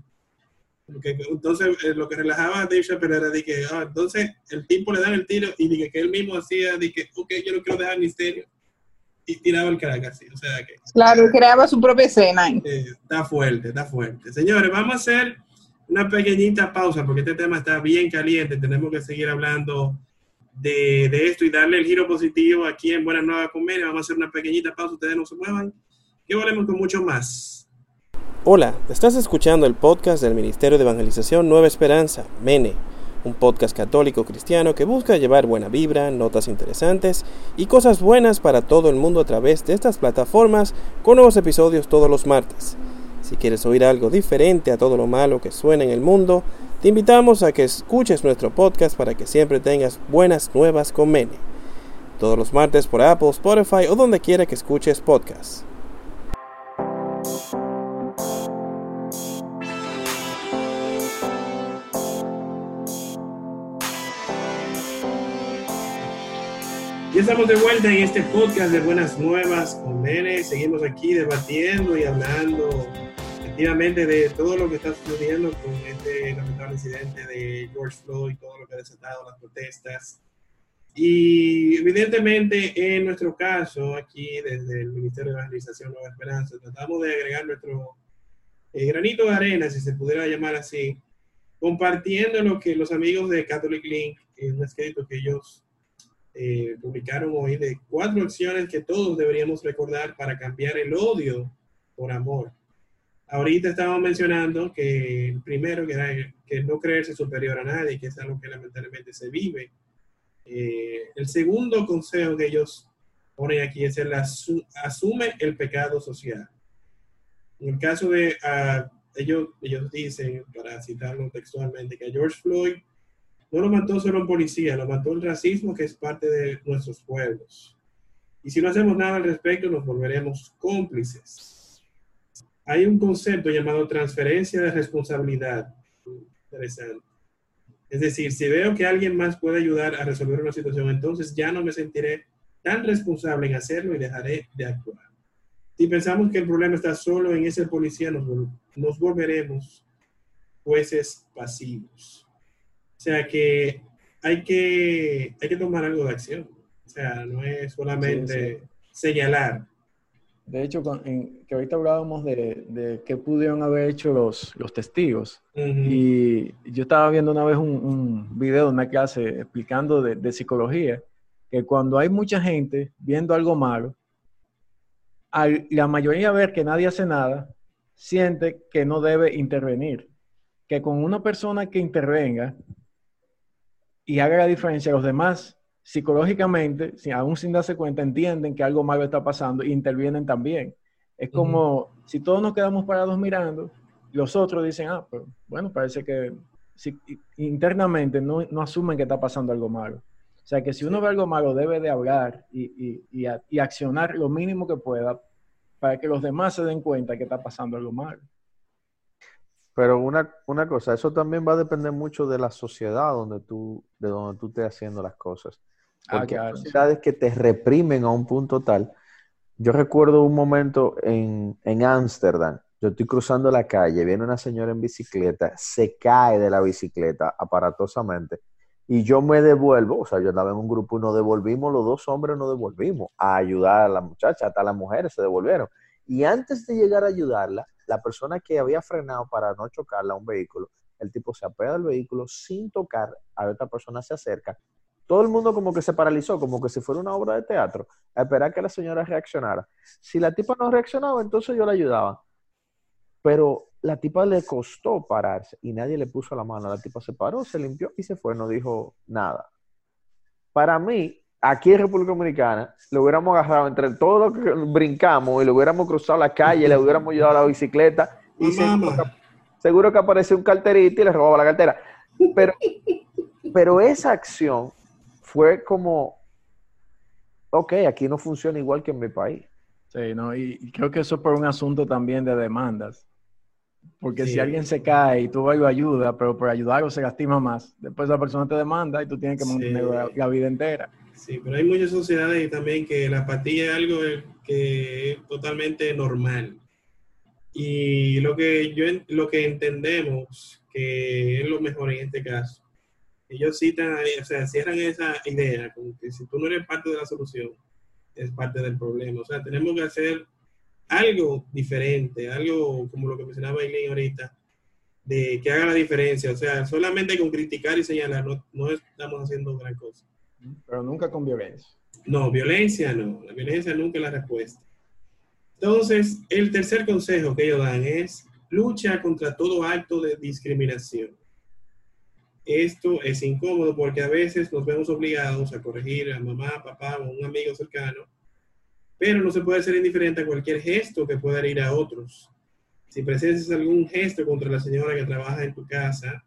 Entonces eh, lo que relajaba a Dave Chappelle era de que, ah, entonces el tipo le dan el tiro y de que, él mismo hacía, de que, ok, yo no quiero dejar misterio. Y tiraba el crack así, o sea que... Claro, creaba su propia escena. Eh, está fuerte, está fuerte. Señores, vamos a hacer una pequeñita pausa porque este tema está bien caliente. Tenemos que seguir hablando de, de esto y darle el giro positivo aquí en Buenas Nuevas Comedia. Vamos a hacer una pequeñita pausa, ustedes no se muevan. Que volvemos con mucho más. Hola, estás escuchando el podcast del Ministerio de Evangelización Nueva Esperanza, MENE, un podcast católico cristiano que busca llevar buena vibra, notas interesantes y cosas buenas para todo el mundo a través de estas plataformas con nuevos episodios todos los martes. Si quieres oír algo diferente a todo lo malo que suena en el mundo, te invitamos a que escuches nuestro podcast para que siempre tengas buenas nuevas con MENE. Todos los martes por Apple, Spotify o donde quiera que escuches podcasts. Ya estamos de vuelta en este podcast de Buenas Nuevas con Nene. Seguimos aquí debatiendo y hablando efectivamente de todo lo que está sucediendo con este lamentable incidente de George Floyd, todo lo que ha desatado las protestas. Y evidentemente en nuestro caso, aquí desde el Ministerio de Evangelización Nueva Esperanza, tratamos de agregar nuestro eh, granito de arena, si se pudiera llamar así, compartiendo lo que los amigos de Catholic Link, en un escrito que ellos eh, publicaron hoy de cuatro acciones que todos deberíamos recordar para cambiar el odio por amor. Ahorita estábamos mencionando que el primero que era que no creerse superior a nadie, que es algo que lamentablemente se vive. Eh, el segundo consejo que ellos ponen aquí es el asu- asume el pecado social. En el caso de ah, ellos, ellos dicen, para citarlo textualmente, que a George Floyd no lo mató solo un policía, lo mató el racismo que es parte de nuestros pueblos. Y si no hacemos nada al respecto, nos volveremos cómplices. Hay un concepto llamado transferencia de responsabilidad. Interesante. Es decir, si veo que alguien más puede ayudar a resolver una situación, entonces ya no me sentiré tan responsable en hacerlo y dejaré de actuar. Si pensamos que el problema está solo en ese policía, nos, vol- nos volveremos jueces pasivos. O sea que hay que, hay que tomar algo de acción. O sea, no es solamente Sí, señalar. De hecho, con- en- que ahorita hablábamos de, de qué pudieron haber hecho los, los testigos. Y yo estaba viendo una vez un, un video de una clase explicando de, de psicología, que cuando hay mucha gente viendo algo malo, al, la mayoría ver que nadie hace nada, siente que no debe intervenir. Que con una persona que intervenga y haga la diferencia, los demás psicológicamente, si- aún sin darse cuenta, entienden que algo malo está pasando e intervienen también. Es como si todos nos quedamos parados mirando, los otros dicen, ah, pues bueno, parece que si, internamente no, no, asumen que está pasando algo malo. O sea, que si uno ve algo malo, debe de hablar y, y, y, accionar lo mínimo que pueda para que los demás se den cuenta que está pasando algo malo. Pero una, una cosa, eso también va a depender mucho de la sociedad donde tú, de donde tú estés haciendo las cosas. Ah, Porque hay sociedades que te reprimen a un punto tal. Yo recuerdo un momento en Ámsterdam, yo estoy cruzando la calle, viene una señora en bicicleta, se cae de la bicicleta aparatosamente y yo me devuelvo, o sea, yo andaba en un grupo y nos devolvimos, los dos hombres nos devolvimos a ayudar a la muchacha, hasta las mujeres se devolvieron. Y antes de llegar a ayudarla, la persona que había frenado para no chocarla a un vehículo, el tipo se apega del vehículo sin tocar, a otra persona se acerca. Todo el mundo como que se paralizó, como que si fuera una obra de teatro, a esperar que la señora reaccionara. Si la tipa no reaccionaba, entonces yo la ayudaba. Pero la tipa le costó pararse y nadie le puso la mano. La tipa se paró, se limpió y se fue, no dijo nada. Para mí, aquí en República Dominicana, le hubiéramos agarrado entre todos los que brincamos y le hubiéramos cruzado la calle, le hubiéramos llevado la bicicleta y seguro que, apareció un carterito y le robaba la cartera. Pero, pero esa acción fue como, ok, aquí no funciona igual que en mi país. Sí, no, y creo que eso es por un asunto también de demandas. Porque si alguien se cae y tú algo ayuda, pero por ayudarlo se lastima más, después la persona te demanda y tú tienes que mantener la, vida entera. Sí, pero hay muchas sociedades también que la apatía es algo que es totalmente normal. Y lo que, yo, lo que entendemos que es lo mejor en este caso, ellos citan, o sea, cierran esa idea, como que si tú no eres parte de la solución, es parte del problema. O sea, tenemos que hacer algo diferente, algo como lo que mencionaba Eileen ahorita, de que haga la diferencia. O sea, solamente con criticar y señalar no, estamos haciendo gran cosa. Pero nunca con violencia. No, violencia no. La violencia nunca es la respuesta. Entonces, el tercer consejo que ellos dan es lucha contra todo acto de discriminación. Esto es incómodo porque a veces nos vemos obligados a corregir a mamá, papá o un amigo cercano pero no se puede ser indiferente a cualquier gesto que pueda ir a otros. Si presencias algún gesto contra la señora que trabaja en tu casa,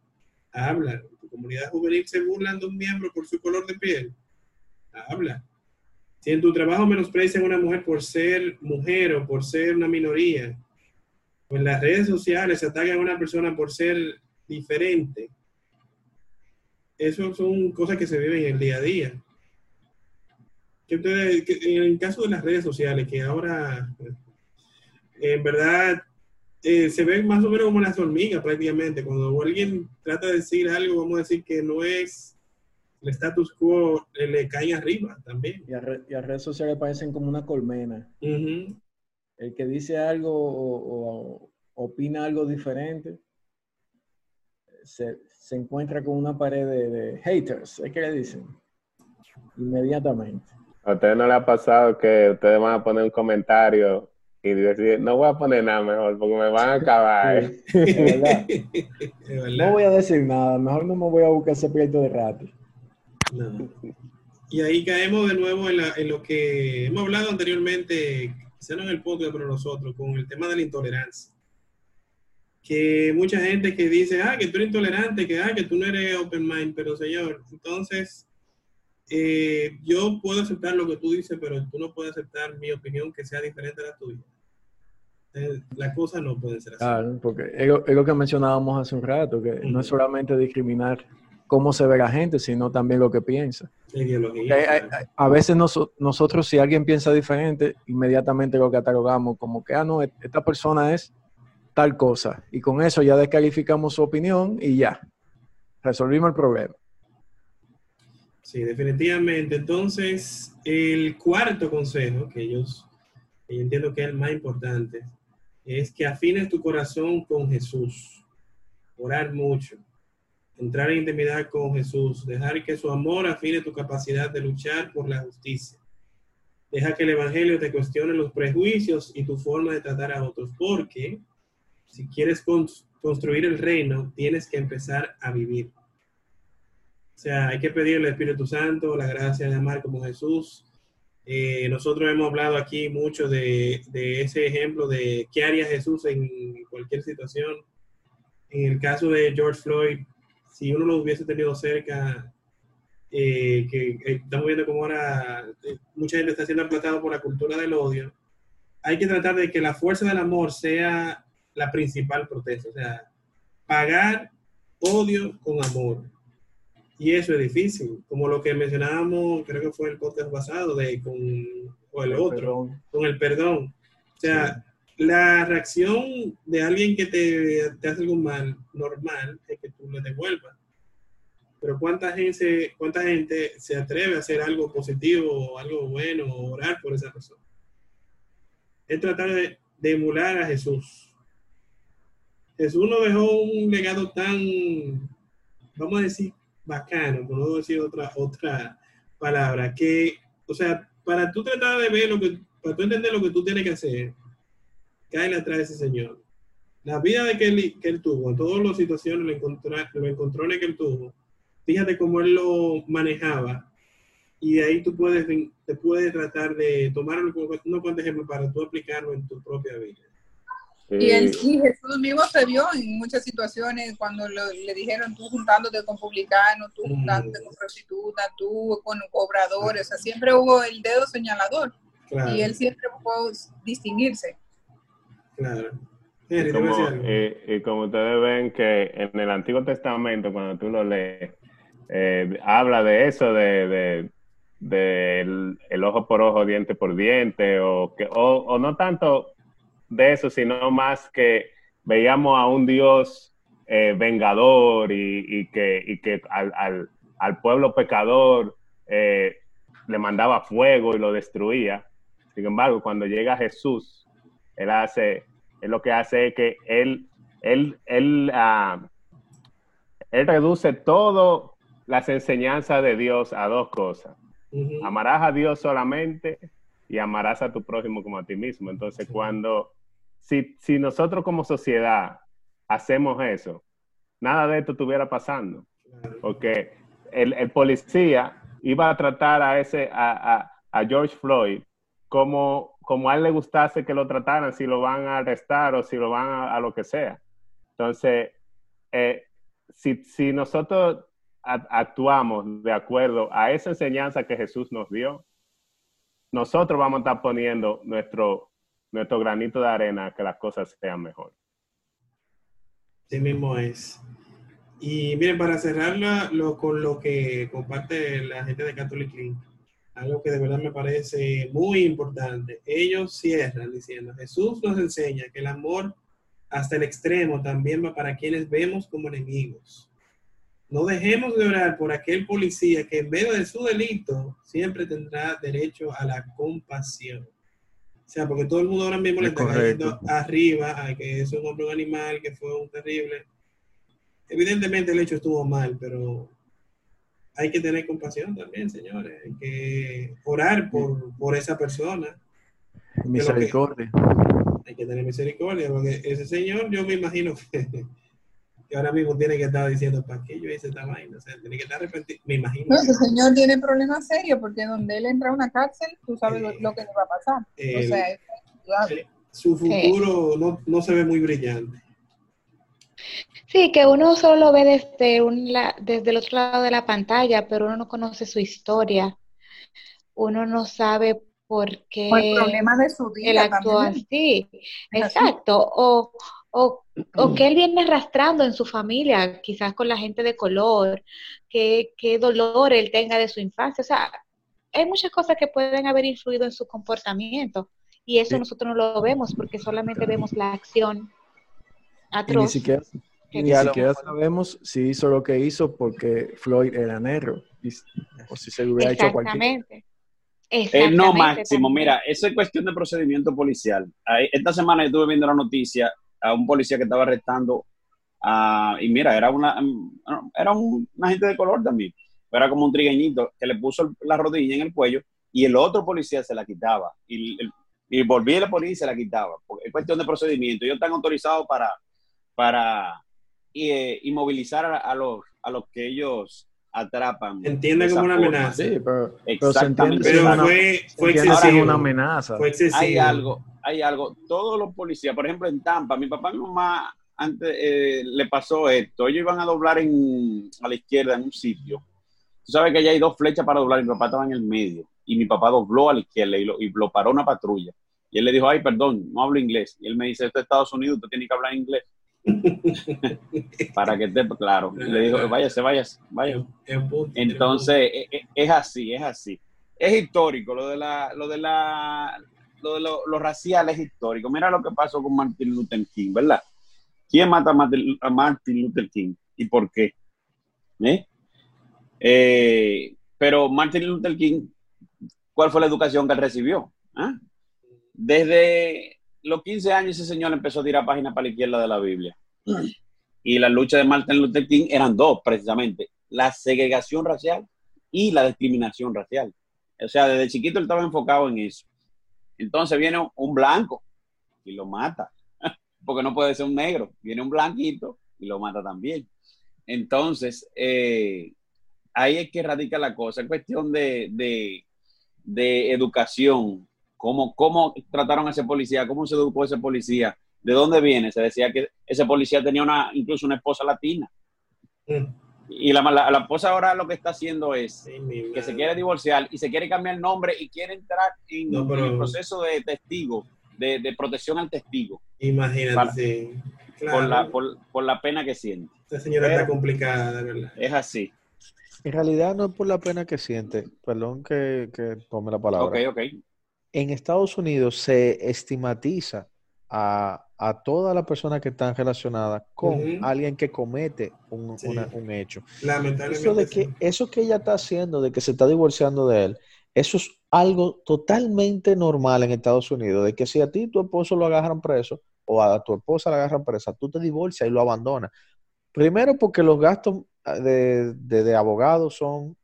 habla. Tu comunidad juvenil se burlan de un miembro por su color de piel, habla. Si en tu trabajo menosprecian a una mujer por ser mujer o por ser una minoría, o en las redes sociales atacan a una persona por ser diferente, eso son cosas que se viven en el día a día que en el caso de las redes sociales, que ahora en verdad eh, se ven más o menos como las hormigas prácticamente. Cuando alguien trata de decir algo, vamos a decir que no es el status quo, eh, le caen arriba también. Y a, las redes sociales parecen como una colmena. El que dice algo o, opina algo diferente se, encuentra con una pared de, de haters, ¿es que le dicen? Inmediatamente. ¿A ustedes no le ha pasado que ustedes van a poner un comentario y decir, no voy a poner nada mejor porque me van a acabar? No voy a decir nada, mejor no me voy a buscar ese pleito de rato. Y ahí caemos de nuevo en, lo que hemos hablado anteriormente, quizá no en el podcast, pero nosotros, con el tema de la intolerancia. Que mucha gente que dice, ah, que tú eres intolerante, que, ah, que tú no eres open mind, pero señor, entonces eh, yo puedo aceptar lo que tú dices, pero tú no puedes aceptar mi opinión que sea diferente a la tuya. Eh, la cosa no puede ser así. Claro, porque es lo, que mencionábamos hace un rato, que no es solamente discriminar cómo se ve la gente, sino también lo que piensa. a, veces nosotros, si alguien piensa diferente, inmediatamente lo catalogamos como que, ah, no, e, esta persona es tal cosa. Y con eso ya descalificamos su opinión y ya, resolvimos el problema. Sí, definitivamente. Entonces, el cuarto consejo que ellos, yo entiendo que es el más importante, es que afines tu corazón con Jesús. Orar mucho. Entrar en intimidad con Jesús. Dejar que su amor afine tu capacidad de luchar por la justicia. Deja que el Evangelio te cuestione los prejuicios y tu forma de tratar a otros. Porque si quieres construir el reino, tienes que empezar a vivir. O sea, hay que pedirle al Espíritu Santo la gracia de amar como Jesús. Eh, nosotros hemos hablado aquí mucho de, ese ejemplo de qué haría Jesús en cualquier situación. En el caso de George Floyd, si uno lo hubiese tenido cerca, eh, que eh, estamos viendo cómo ahora mucha gente está siendo aplatada por la cultura del odio, hay que tratar de que la fuerza del amor sea la principal protesta, o sea, pagar odio con amor. Y eso es difícil, como lo que mencionábamos, creo que fue el podcast pasado, de con, o el, El otro, perdón. con el perdón. O sea, la reacción de alguien que te, te hace algo mal, normal, es que tú le devuelvas. Pero ¿cuánta gente, ¿cuánta gente se atreve a hacer algo positivo o algo bueno o orar por esa persona? Es tratar de, de emular a Jesús. Jesús nos dejó un legado tan, vamos a decir, bacano, por no decir otra, otra palabra, que, o sea, para tú tratar de ver lo que, para tú entender lo que tú tienes que hacer, cáele atrás de ese señor. La vida de que él, que tuvo, todas las situaciones, los, encontrones que él tuvo, fíjate cómo él lo manejaba. Y de ahí tú puedes, te puedes tratar de tomar unos cuantos ejemplos para tú aplicarlo en tu propia vida. Y, él, Sí. y Jesús mismo se vio en muchas situaciones cuando lo- le dijeron tú juntándote con publicanos, tú Mm. juntándote con prostitutas, tú con cobradores, o sea, siempre hubo el dedo señalador Claro, y él siempre buscó distinguirse. claro. Y como, decir algo. eh, y como ustedes ven que en el Antiguo Testamento, cuando tú lo lees, eh, habla de eso, de, de- de el, el ojo por ojo, diente por diente, o, que, o, o no tanto de eso, sino más que veíamos a un Dios eh, vengador y, y que, y que al, al- al pueblo pecador eh, le mandaba fuego y lo destruía. Sin embargo, cuando llega Jesús, él hace, él lo que hace es que él, él, él, ah, él reduce todas las enseñanzas de Dios a dos cosas. Ujú. Amarás a Dios solamente y amarás a tu prójimo como a ti mismo. Entonces, cuando, si, si nosotros como sociedad hacemos eso, nada de esto estuviera pasando. Porque el, el policía iba a tratar a ese, a, a- a George Floyd como, como a él le gustase que lo trataran, si lo van a arrestar o si lo van a, a lo que sea. Entonces, eh, si, si nosotros a- actuamos de acuerdo a esa enseñanza que Jesús nos dio, nosotros vamos a estar poniendo nuestro, nuestro granito de arena que las cosas sean mejor. Sí mismo es. Y miren, para cerrarla lo, con lo que comparte la gente de Catholic Link, algo que de verdad me parece muy importante. Ellos cierran diciendo, Jesús nos enseña que el amor hasta el extremo también va para quienes vemos como enemigos. No dejemos de orar por aquel policía que en medio de su delito siempre tendrá derecho a la compasión. O sea, porque todo el mundo ahora mismo le Es está cayendo arriba a que es un hombre un animal, que fue un terrible. Evidentemente el hecho estuvo mal, pero hay que tener compasión también, señores. Hay que orar por, por esa persona. Misericordia. Hay que tener misericordia, porque ese señor, yo me imagino que, que ahora mismo tiene que estar diciendo, ¿para qué yo hice esta vaina? O sea, tiene que estar arrepentido. Me imagino. No, ese señor tiene problemas serios porque donde él entra a una cárcel, tú sabes lo, Eh, lo que le va a pasar. o el- sea, es indudable. su futuro no, no se ve muy brillante. Sí, que uno solo lo ve desde, un la- desde el otro lado de la pantalla, pero uno no conoce su historia. Uno no sabe por qué O el problema de su vida actuó también. así. Es así. Exacto. O, o, o que él viene arrastrando en su familia, quizás con la gente de color, qué, qué dolor él tenga de su infancia. O sea, hay muchas cosas que pueden haber influido en su comportamiento. Y eso Sí. nosotros no lo vemos porque solamente vemos la acción Y ni atroz. siquiera, que ni siquiera sabemos si hizo lo que hizo porque Floyd era negro. y- o si se lo hubiera hecho cualquier Exactamente. Eh, no, Máximo, mira, eso es cuestión de procedimiento policial. Esta semana estuve viendo la noticia a un policía que estaba arrestando a, y mira, era una era un, una gente de color también, era como un trigueñito que le puso la rodilla en el cuello y el otro policía se la quitaba y, y volvía la policía y se la quitaba. Porque es cuestión de procedimiento. Ellos están autorizados para, para eh, inmovilizar a los, a los que ellos atrapan. Entiende como una forma. amenaza. Sí, pero, pero se entiende fue, fue excesivo. una amenaza. Fue excesivo. hay algo, hay algo. Todos los policías, por ejemplo, en Tampa, mi papá y mi mamá antes eh, le pasó esto. Ellos iban a doblar en, a la izquierda en un sitio. Tú sabes que allá hay dos flechas para doblar mi papá estaba en el medio. Y mi papá dobló a la izquierda y lo, y lo paró una patrulla. Y él le dijo, ay, perdón, no hablo inglés. Y él me dice, esto es Estados Unidos, usted tiene que hablar inglés. Para que esté claro. Le dijo, váyase, váyase, váyase. Entonces, e- e- es así, es así. Es histórico, lo de la, lo de la, lo de lo, lo racial es histórico. Mira lo que pasó con Martin Luther King, ¿verdad? ¿Quién mata a Martin, a Martin Luther King y por qué? ¿Eh? Eh, pero Martin Luther King, ¿cuál fue la educación que él recibió? ¿Ah? Desde los 15 años ese señor empezó a tirar páginas para la izquierda de la Biblia. Y la lucha de Martin Luther King eran dos, precisamente. La segregación racial y la discriminación racial. O sea, desde chiquito él estaba enfocado en eso. Entonces viene un blanco y lo mata, porque no puede ser un negro. Viene un blanquito y lo mata también. Entonces, eh, ahí es que radica la cosa. Es cuestión de, de, de educación. ¿Cómo, ¿Cómo trataron a ese policía? ¿Cómo se educó ese policía? ¿De dónde viene? Se decía que ese policía tenía una, incluso una esposa latina. Mm. Y la, la, la esposa ahora lo que está haciendo es Sí, que madre. se quiere divorciar y se quiere cambiar el nombre y quiere entrar en, No, pero- en el proceso de testigo, de, de protección al testigo, Imagínate, Para- sí. por, la, por, por la pena que siente. esta señora pero- está complicada, de verdad. Es así. En realidad no es por la pena que siente, perdón que, que tome la palabra. Ok, ok. En Estados Unidos se estigmatiza a, a todas las personas que están relacionadas con alguien que comete un, Sí. una- un hecho. Lamentablemente. Eso de que, sí. eso que ella está haciendo, de que se está divorciando de él, eso es algo totalmente normal en Estados Unidos, de que si a ti tu esposo lo agarran preso o a tu esposa la agarran presa, tú te divorcias y lo abandonas. Primero porque los gastos ah, de, de, de abogados son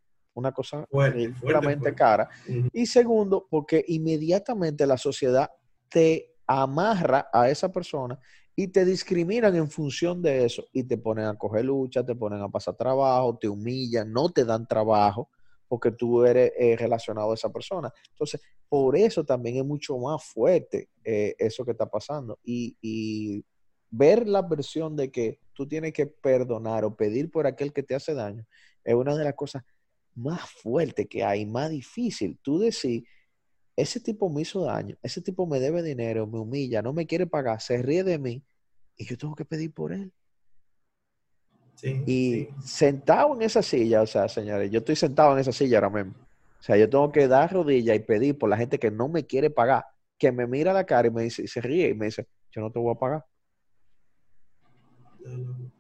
una cosa Fuerte, fuerte, ridículamente fuerte. cara. Y segundo, porque inmediatamente la sociedad te amarra a esa persona y te discriminan en función de eso y te ponen a coger lucha, te ponen a pasar trabajo, te humillan, no te dan trabajo porque tú eres eh, relacionado a esa persona. Entonces, por eso también es mucho más fuerte eh, eso que está pasando. Y, y ver la versión de que tú tienes que perdonar o pedir por aquel que te hace daño es una de las cosas más fuertes que hay, más difícil. Tú decir, ese tipo me hizo daño, ese tipo me debe dinero, me humilla, no me quiere pagar, se ríe de mí y yo tengo que pedir por él. Sí, Y sí. sentado en esa silla, o sea, señores, yo estoy sentado en esa silla ahora mismo. O sea, yo tengo que dar rodillas y pedir por la gente que no me quiere pagar, que me mira a la cara y me dice, y se ríe y me dice, yo no te voy a pagar. No, no.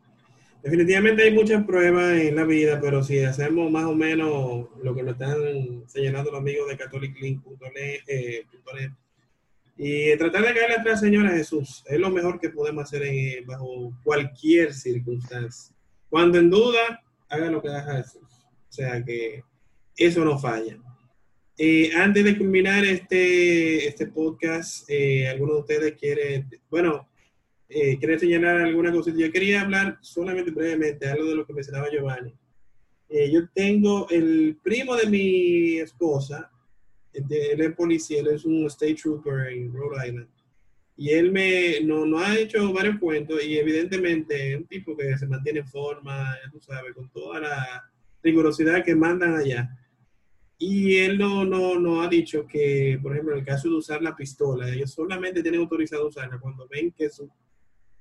Definitivamente hay muchas pruebas en la vida, pero si hacemos más o menos lo que nos están señalando los amigos de catholicclinic.net eh, y tratar de caerle atrás, Señor Jesús, es lo mejor que podemos hacer en- bajo cualquier circunstancia. Cuando en duda, haga lo que haga Jesús. O sea que eso no falla. Eh, antes de culminar este, este podcast, eh, ¿alguno de ustedes quiere, bueno, eh, quiere señalar alguna cosita? Yo quería hablar solamente brevemente, algo de lo que mencionaba Giovanni. Eh, yo tengo el primo de mi esposa, de- él es policía, él es un state trooper en Rhode Island. Y él me no, no ha hecho varios cuentos y evidentemente es un tipo que se mantiene en forma, tú sabes, con toda la rigurosidad que mandan allá. Y él no, no, no ha dicho que, por ejemplo, en el caso de usar la pistola, ellos solamente tienen autorizado usarla cuando ven que su,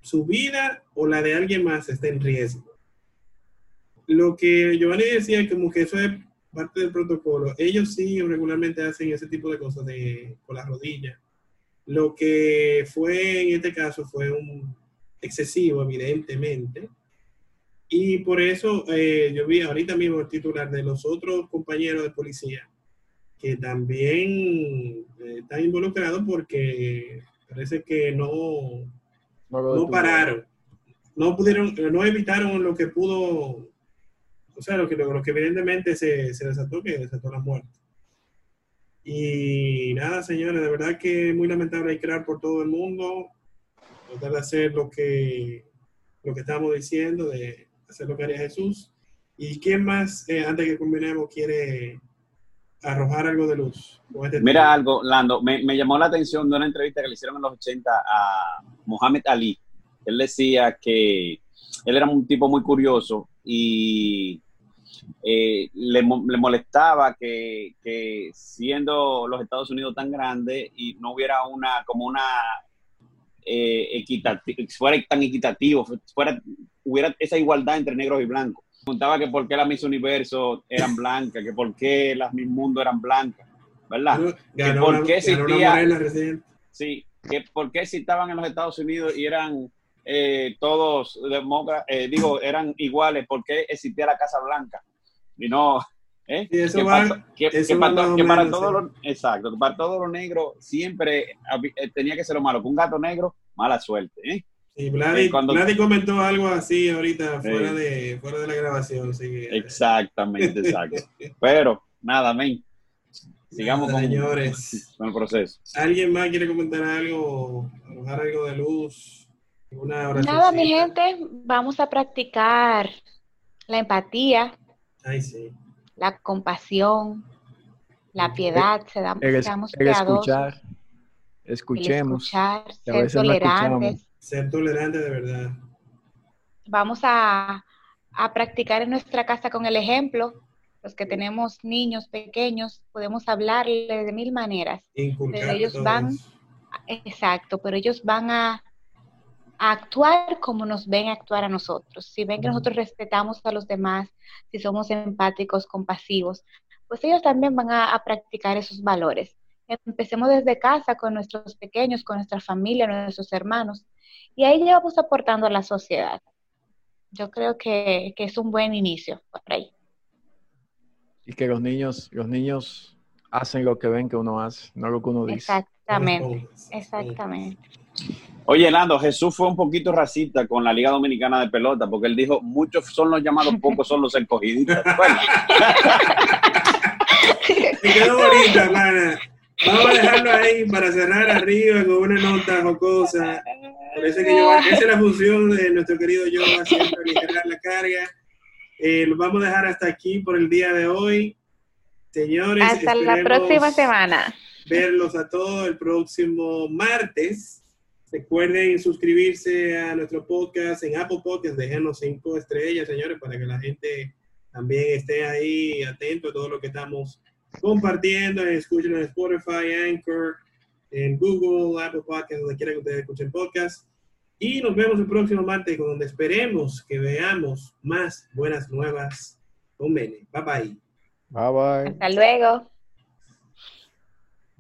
su vida o la de alguien más está en riesgo. Lo que Giovanni decía, como que eso es parte del protocolo, ellos sí regularmente hacen ese tipo de cosas de, con las rodillas. Lo que fue en este caso fue un excesivo, evidentemente. Y por eso eh, yo vi ahorita mismo el titular de los otros compañeros de policía que también eh, están involucrados porque parece que no, no pararon, no pudieron, no evitaron lo que pudo, o sea, lo que, lo que evidentemente se, se desató, que desató la muerte. Y nada, señores, de verdad que es muy lamentable crear por todo el mundo, tratar de hacer lo que, lo que estamos diciendo, de hacer lo que haría Jesús. ¿Y quién más, eh, antes que culminemos, quiere arrojar algo de luz? este Mira algo, Lando, me, me llamó la atención de una entrevista que le hicieron en los 80 a Mohamed Ali, Él decía que él era un tipo muy curioso y eh, le, le molestaba que, que siendo los Estados Unidos tan grandes y no hubiera una como una eh, equitati- fuera tan equitativo, fuera hubiera esa igualdad entre negros y blancos. Preguntaba que por qué las Miss Universo eran blancas, que por qué las Miss Mundo eran blancas, ¿verdad? Ganó, que por una- qué existía-. Sí, que por qué si estaban en los Estados Unidos y eran eh, todos demócratas, digo, eran iguales, ¿por qué existía la Casa Blanca? Y no, ¿eh? Sí, eso que, va- para, que- eso que va para, más to- o que para menos, todos sí. los, exacto, que para todos los negros siempre eh, tenía que ser lo malo, que un gato negro, mala suerte, ¿eh? Sí, Vladi, Eh, cuando- Vladi comentó algo así ahorita fuera, Sí. de, fuera de la grabación. así que- Exactamente, exacto. Pero, nada, men. Sigamos Nada, con, señores. con el proceso. ¿Alguien más quiere comentar algo? Arrojar algo de luz? Nada, mi gente, vamos a practicar la empatía, Ay, sí. la compasión, la piedad, se da- El, seamos el escuchemos. escuchar, ser tolerantes. Ser tolerante de verdad. Vamos a, a practicar en nuestra casa con el ejemplo. Los que tenemos niños pequeños, podemos hablarles de mil maneras. Inculcar Pero ellos van- eso. Exacto, pero ellos van a, a actuar como nos ven actuar a nosotros. Si ven que nosotros respetamos a los demás, si somos empáticos, compasivos, pues ellos también van a, a practicar esos valores. Empecemos desde casa con nuestros pequeños, con nuestra familia, nuestros hermanos, y ahí ya vamos aportando a la sociedad. Yo creo que, que es un buen inicio por ahí. Y que los niños, los niños hacen lo que ven que uno hace, no lo que uno dice. Exactamente, exactamente. Oye, Nando, Jesús fue un poquito racista con la Liga Dominicana de Pelota, porque él dijo, muchos son los llamados, pocos son los escogiditos. Bueno, Me quedó bonita. Vamos a dejarlo ahí para cerrar arriba con una nota jocosa. Parece que yo, esa es la función de nuestro querido Yoga, siempre aligerar la carga. Eh, lo vamos a dejar hasta aquí por el día de hoy. Señores, Hasta la próxima semana. verlos a todos el próximo martes. Recuerden suscribirse a nuestro podcast en Apple Podcast, déjenos cinco estrellas, señores, para que la gente también esté ahí atento a todo lo que estamos compartiendo. Escuchen en Spotify, Anchor, en Google, Apple Podcast, donde quiera que ustedes escuchen podcast. Y nos vemos el próximo martes, con donde esperemos que veamos más buenas nuevas con Mene. Bye bye. Bye bye. Hasta luego.